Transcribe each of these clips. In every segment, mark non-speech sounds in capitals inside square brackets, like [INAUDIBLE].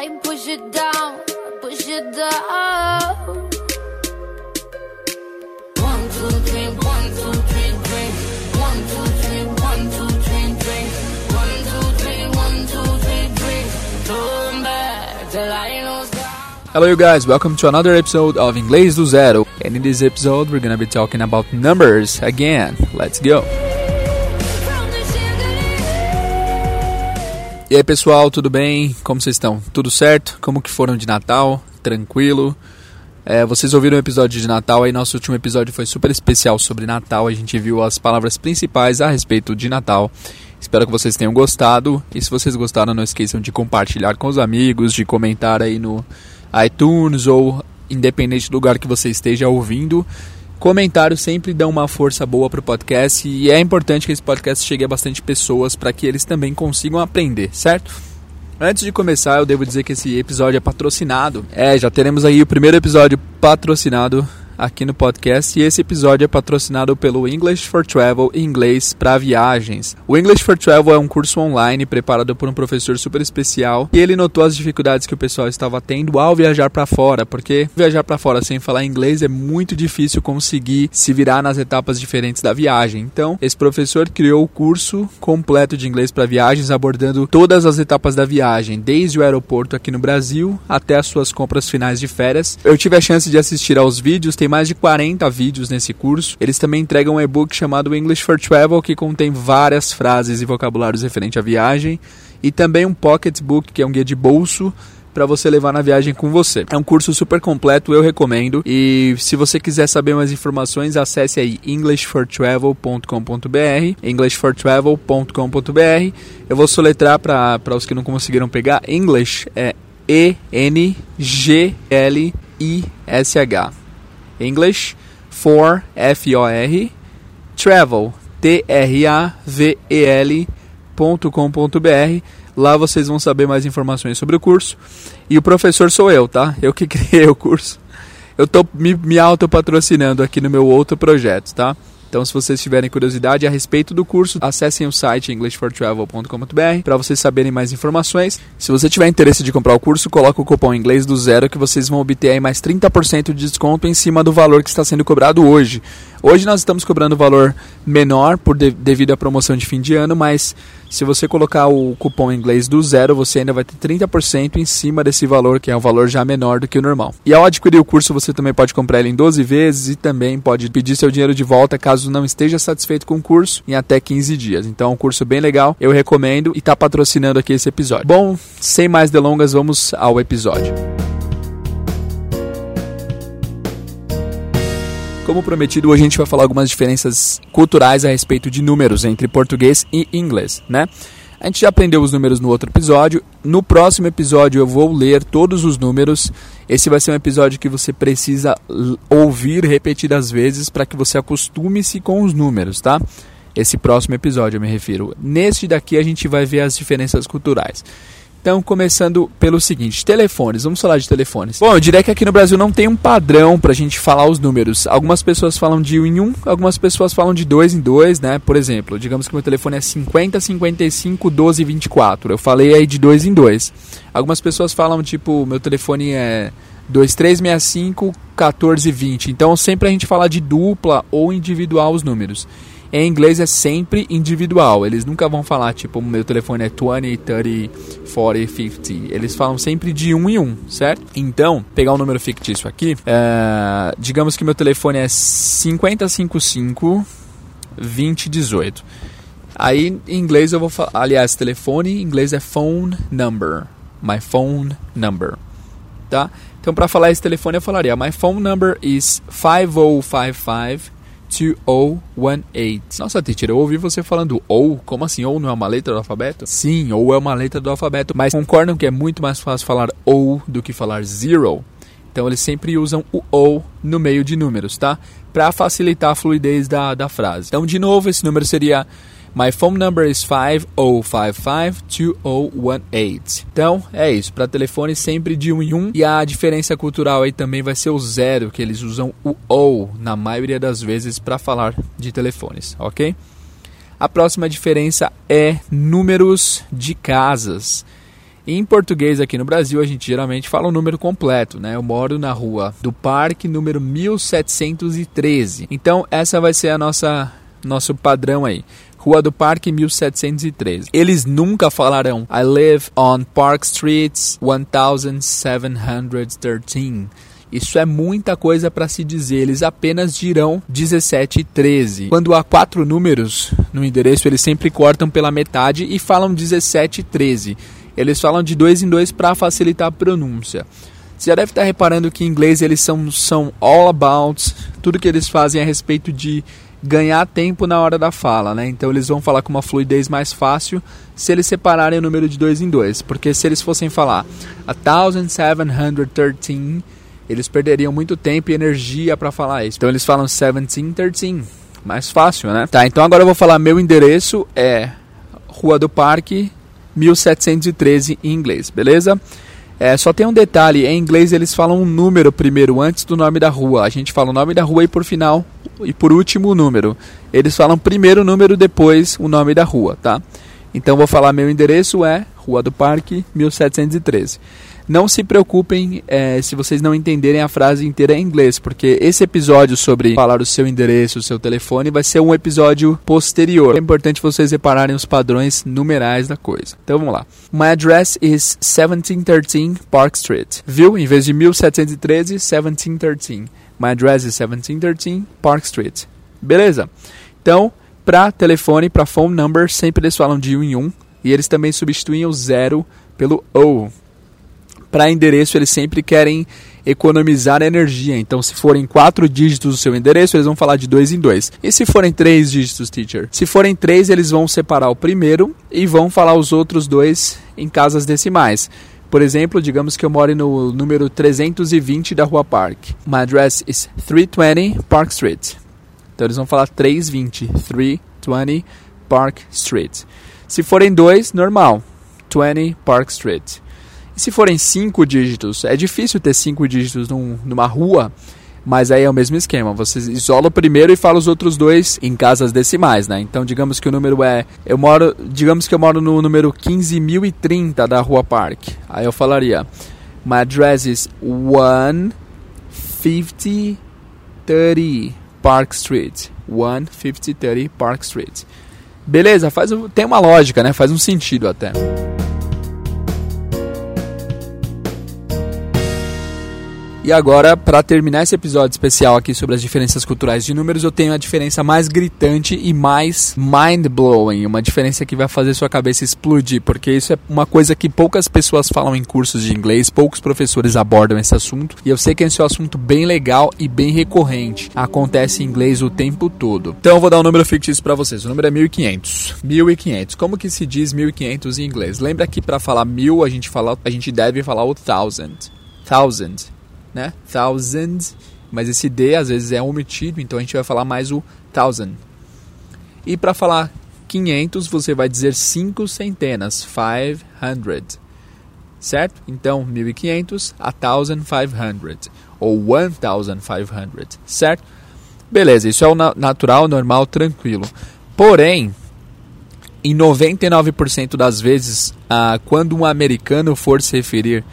I push it down, push it down. Hello, you guys. Welcome to another episode of Inglês do Zero. And in this episode, we're gonna be talking about numbers again. Let's go. E aí, pessoal, tudo bem? Como vocês estão? Tudo certo? Como que foram de Natal? Tranquilo? É, vocês ouviram o episódio de Natal aí? Nosso último episódio foi super especial sobre Natal. A gente viu as palavras principais a respeito de Natal. Espero que vocês tenham gostado. E se vocês gostaram, não esqueçam de compartilhar com os amigos, de comentar aí no iTunes ou independente do lugar que você esteja ouvindo. Comentários sempre dão uma força boa pro podcast e é importante que esse podcast chegue a bastante pessoas para que eles também consigam aprender, certo? Antes de começar, eu devo dizer que esse episódio é patrocinado. É, já teremos aí o primeiro episódio patrocinado aqui no podcast e esse episódio é patrocinado pelo English for Travel inglês para viagens. O English for Travel é um curso online preparado por um professor super especial e ele notou as dificuldades que o pessoal estava tendo ao viajar para fora, porque viajar para fora sem falar inglês é muito difícil conseguir se virar nas etapas diferentes da viagem. Então, esse professor criou o curso completo de inglês para viagens abordando todas as etapas da viagem, desde o aeroporto aqui no Brasil até as suas compras finais de férias. Eu tive a chance de assistir aos vídeos, tem mais de 40 vídeos nesse curso. Eles também entregam um e-book chamado English for Travel, que contém várias frases e vocabulários referente à viagem, e também um pocketbook, que é um guia de bolso para você levar na viagem com você. É um curso super completo, eu recomendo. E se você quiser saber mais informações, acesse aí englishfortravel.com.br, englishfortravel.com.br. Eu vou soletrar para os que não conseguiram pegar. English é E N G L I S H. English for F O R travel T R A V E L .com.br. Lá vocês vão saber mais informações sobre o curso. E o professor sou eu, tá? Eu que [LAUGHS] criei o curso. Eu tô me, me autopatrocinando aqui no meu outro projeto, tá? Então, se vocês tiverem curiosidade a respeito do curso, acessem o site englishfortravel.com.br para vocês saberem mais informações. Se você tiver interesse de comprar o curso, coloque o cupom inglês do zero que vocês vão obter aí mais 30% de desconto em cima do valor que está sendo cobrado hoje. Hoje nós estamos cobrando valor menor por de, devido à promoção de fim de ano, mas se você colocar o cupom inglês do zero, você ainda vai ter 30% em cima desse valor, que é um valor já menor do que o normal. E ao adquirir o curso, você também pode comprar ele em 12 vezes e também pode pedir seu dinheiro de volta caso não esteja satisfeito com o curso em até 15 dias. Então é um curso bem legal, eu recomendo e está patrocinando aqui esse episódio. Bom, sem mais delongas, vamos ao episódio. Como prometido, hoje a gente vai falar algumas diferenças culturais a respeito de números entre português e inglês, né? A gente já aprendeu os números no outro episódio. No próximo episódio eu vou ler todos os números. Esse vai ser um episódio que você precisa ouvir repetidas vezes para que você acostume-se com os números, tá? Esse próximo episódio eu me refiro. Neste daqui a gente vai ver as diferenças culturais. Então, começando pelo seguinte, telefones, vamos falar de telefones. Bom, eu diria que aqui no Brasil não tem um padrão pra gente falar os números. Algumas pessoas falam de um em um, algumas pessoas falam de dois em dois, né? Por exemplo, digamos que meu telefone é 50, 55, 12, 24. Eu falei aí de dois em dois. Algumas pessoas falam, tipo, meu telefone é 2365, 1420. Então, sempre a gente fala de dupla ou individual os números. Em inglês é sempre individual. Eles nunca vão falar, tipo, meu telefone é 20, 30, 40, 50. Eles falam sempre de um em um, certo? Então, pegar um número fictício aqui, é, digamos que meu telefone é 5055 2018. Aí, em inglês, eu vou falar. Aliás, telefone em inglês é phone number. My phone number. Tá? Então, para falar esse telefone, eu falaria: My phone number is 5055 2018. Nossa, teacher, eu ouvi você falando ou. Como assim? Ou não é uma letra do alfabeto? Sim, ou é uma letra do alfabeto. Mas concordam que é muito mais fácil falar ou do que falar zero? Então eles sempre usam o ou no meio de números, tá? Para facilitar a fluidez da, da frase. Então, de novo, esse número seria My phone number is 5055-2018. Então, é isso. Para telefone, sempre de um em um. E a diferença cultural aí também vai ser o zero, que eles usam o ou na maioria das vezes para falar de telefones, ok? A próxima diferença é números de casas. Em português aqui no Brasil, a gente geralmente fala o número completo, né? Eu moro na rua do Parque, número 1713. Então, essa vai ser a nossa nosso padrão aí. Rua do Parque 1713. Eles nunca falarão I live on Park Street 1713. Isso é muita coisa para se dizer. Eles apenas dirão 17 e 13. Quando há quatro números no endereço, eles sempre cortam pela metade e falam 17 e 13. Eles falam de dois em dois para facilitar a pronúncia. Você já deve estar reparando que em inglês eles são, são all about, tudo que eles fazem a respeito de ganhar tempo na hora da fala, né? Então eles vão falar com uma fluidez mais fácil se eles separarem o número de dois em dois, porque se eles fossem falar 1713, eles perderiam muito tempo e energia para falar isso. Então eles falam 1713, mais fácil, né? Tá, então agora eu vou falar meu endereço é Rua do Parque, 1713 em inglês, beleza? É, só tem um detalhe, em inglês eles falam um número primeiro antes do nome da rua. A gente fala o nome da rua e por final e por último o número. Eles falam primeiro o número depois o nome da rua, tá? Então vou falar meu endereço é Rua do Parque, 1713. Não se preocupem é, se vocês não entenderem a frase inteira em inglês, porque esse episódio sobre falar o seu endereço, o seu telefone, vai ser um episódio posterior. É importante vocês repararem os padrões numerais da coisa. Então vamos lá. My address is 1713 Park Street. Viu? Em vez de 1713, 1713. My address is 1713 Park Street. Beleza? Então, para telefone, para phone number, sempre eles falam de um em um. E eles também substituem o zero pelo O para endereço eles sempre querem economizar energia. Então, se forem quatro dígitos o seu endereço, eles vão falar de dois em dois. E se forem três dígitos, teacher? Se forem três, eles vão separar o primeiro e vão falar os outros dois em casas decimais. Por exemplo, digamos que eu moro no número 320 da Rua Park. My address is 320 Park Street. Então eles vão falar 320, 320 Park Street. Se forem dois, normal, 20 Park Street se forem cinco dígitos, é difícil ter cinco dígitos num, numa rua, mas aí é o mesmo esquema. Você isola o primeiro e fala os outros dois em casas decimais, né? Então, digamos que o número é. Eu moro. Digamos que eu moro no número 15.030 da Rua Park. Aí eu falaria. My address is 15030 Park Street. 15030 Park Street. Beleza, faz, tem uma lógica, né? Faz um sentido até. E agora, para terminar esse episódio especial aqui sobre as diferenças culturais de números, eu tenho a diferença mais gritante e mais mind-blowing, uma diferença que vai fazer sua cabeça explodir, porque isso é uma coisa que poucas pessoas falam em cursos de inglês, poucos professores abordam esse assunto, e eu sei que esse é um assunto bem legal e bem recorrente. Acontece em inglês o tempo todo. Então eu vou dar um número fictício para vocês. O número é 1500. 1500. Como que se diz 1500 em inglês? Lembra que para falar mil a gente fala, a gente deve falar o thousand. Thousand né? Thousand, mas esse D às vezes é omitido, então a gente vai falar mais o thousand. E para falar 500, você vai dizer cinco centenas, 500. Certo? Então, 1500 a 1500 ou 1500, certo? Beleza, isso é o natural, normal, tranquilo. Porém, em 99% das vezes, ah, quando um americano for se referir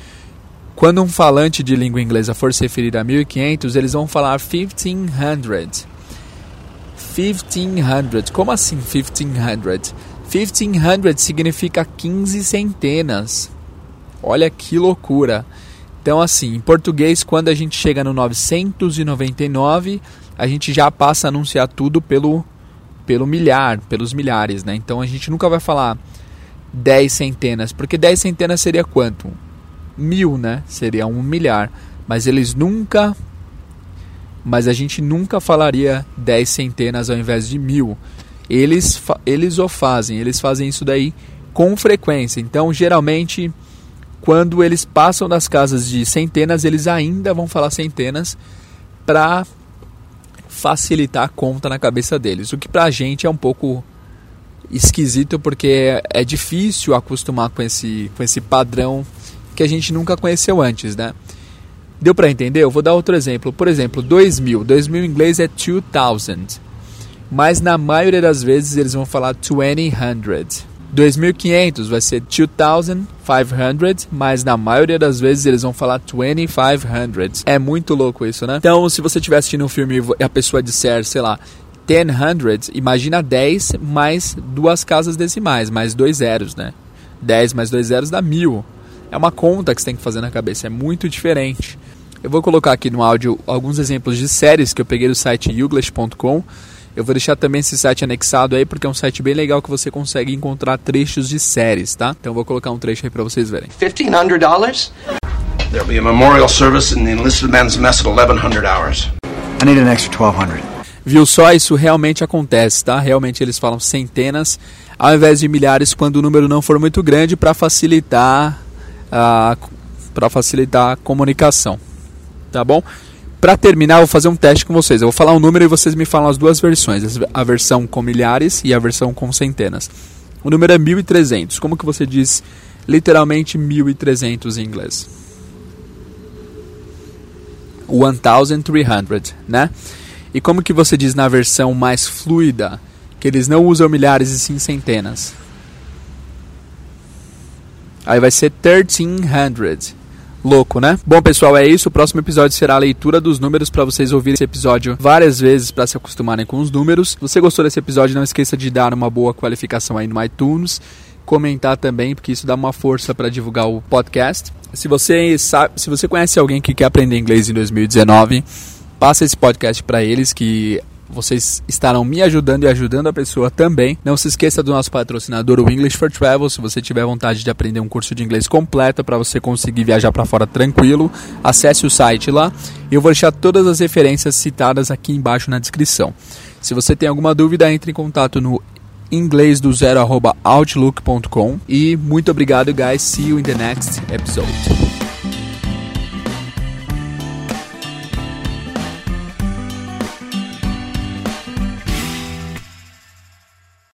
quando um falante de língua inglesa for se referir a 1500, eles vão falar 1500. 1500. Como assim 1500? 1500 significa 15 centenas. Olha que loucura. Então, assim, em português, quando a gente chega no 999, a gente já passa a anunciar tudo pelo, pelo milhar, pelos milhares, né? Então a gente nunca vai falar 10 centenas, porque 10 centenas seria quanto? Mil, né? Seria um milhar. Mas eles nunca. Mas a gente nunca falaria dez centenas ao invés de mil. Eles, eles o fazem, eles fazem isso daí com frequência. Então, geralmente, quando eles passam das casas de centenas, eles ainda vão falar centenas para facilitar a conta na cabeça deles. O que pra gente é um pouco esquisito porque é difícil acostumar com esse, com esse padrão que a gente nunca conheceu antes, né? Deu para entender? Eu vou dar outro exemplo. Por exemplo, 2000. 2000 em inglês é 2000. Mas na maioria das vezes eles vão falar 2000. 2.500 vai ser 2,500, mas na maioria das vezes eles vão falar 2,500. É muito louco isso, né? Então, se você estiver assistindo um filme e a pessoa disser, sei lá, 10 imagina 10 mais duas casas decimais, mais dois zeros, né? 10 mais dois zeros dá mil. É uma conta que você tem que fazer na cabeça, é muito diferente. Eu vou colocar aqui no áudio alguns exemplos de séries que eu peguei do site youglish.com. Eu vou deixar também esse site anexado aí porque é um site bem legal que você consegue encontrar trechos de séries, tá? Então eu vou colocar um trecho aí para vocês verem. $1,500? There'll be a memorial service in the enlisted men's mess at 1100 hours. I need an extra 1200. Viu só? Isso realmente acontece, tá? Realmente eles falam centenas ao invés de milhares quando o número não for muito grande para facilitar para facilitar a comunicação. Tá bom? Para terminar, eu vou fazer um teste com vocês. Eu vou falar um número e vocês me falam as duas versões, a versão com milhares e a versão com centenas. O número é 1300. Como que você diz literalmente 1300 em inglês? 1300, né? E como que você diz na versão mais fluida, que eles não usam milhares e sim centenas? Aí vai ser 1300. Louco, né? Bom, pessoal, é isso. O próximo episódio será a leitura dos números para vocês ouvirem esse episódio várias vezes para se acostumarem com os números. Se você gostou desse episódio, não esqueça de dar uma boa qualificação aí no iTunes, comentar também, porque isso dá uma força para divulgar o podcast. Se você sabe, se você conhece alguém que quer aprender inglês em 2019, passa esse podcast para eles que vocês estarão me ajudando e ajudando a pessoa também. Não se esqueça do nosso patrocinador, o English for Travel. Se você tiver vontade de aprender um curso de inglês completo para você conseguir viajar para fora tranquilo, acesse o site lá. Eu vou deixar todas as referências citadas aqui embaixo na descrição. Se você tem alguma dúvida, entre em contato no inglês do zero outlook.com e muito obrigado guys see you in the next episode